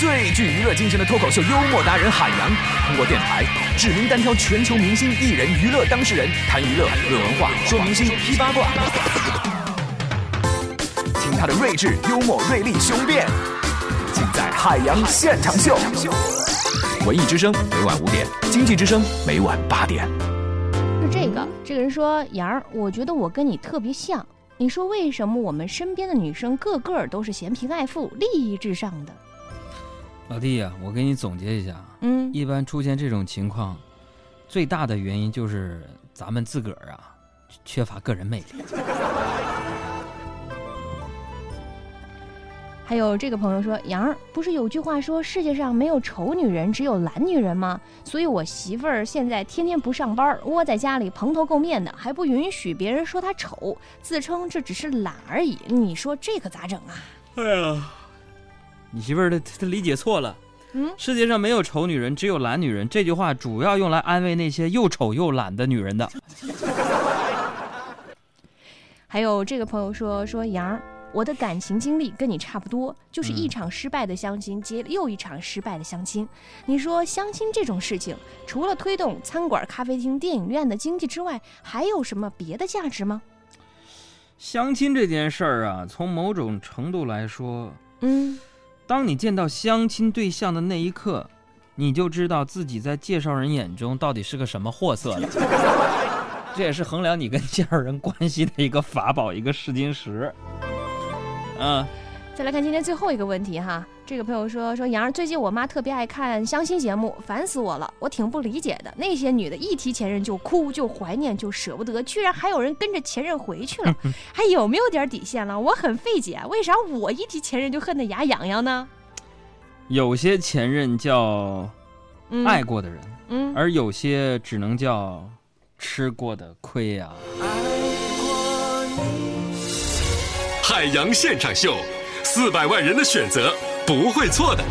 最具娱乐精神的脱口秀幽默达人海洋，通过电台指名单挑全球明星、艺人、娱乐当事人，谈娱乐、论文化、说明星、批八卦。听他的睿智、幽默、锐利、雄辩，尽在海洋现场秀。文艺之声每晚五点，经济之声每晚八点。是这个，这个人说杨儿，我觉得我跟你特别像。你说为什么我们身边的女生个个都是嫌贫爱富、利益至上的？老弟呀、我给你总结一下啊，嗯，一般出现这种情况，最大的原因就是咱们自个儿啊缺乏个人魅力。还有这个朋友说，杨儿不是有句话说世界上没有丑女人，只有懒女人吗？所以我媳妇儿现在天天不上班，窝在家里蓬头垢面的，还不允许别人说她丑，自称这只是懒而已。你说这可咋整啊？哎呀，你媳妇儿她她理解错了。嗯世界上没有丑女人，只有懒女人。这句话主要用来安慰那些又丑又懒的女人的。还有这个朋友说说杨儿，我的感情经历跟你差不多，就是一嗯场失败的相亲接又一场失败的相亲。你说相亲这种事情，除了推动餐馆、咖啡厅、电影院的经济之外，还有什么别的价值吗？相亲这件事儿啊，从某种程度来说，嗯，当你见到相亲对象的那一刻，你就知道自己在介绍人眼中到底是个什么货色了。这也是衡量你跟介绍人关系的一个法宝，一个试金石。啊，再来看今天最后一个问题哈，这个朋友说说杨儿，最近我妈特别爱看相亲节目，烦死我了，我挺不理解的。那些女的一提前任就哭，就怀念，就舍不得，居然还有人跟着前任回去了，还有没有点底线了？我很费解，为啥我一提前任就恨得牙痒痒呢？有些前任叫嗯，爱过的人，嗯，而有些只能叫吃过的亏呀、海洋现场秀，四百万人的选择，不会错的。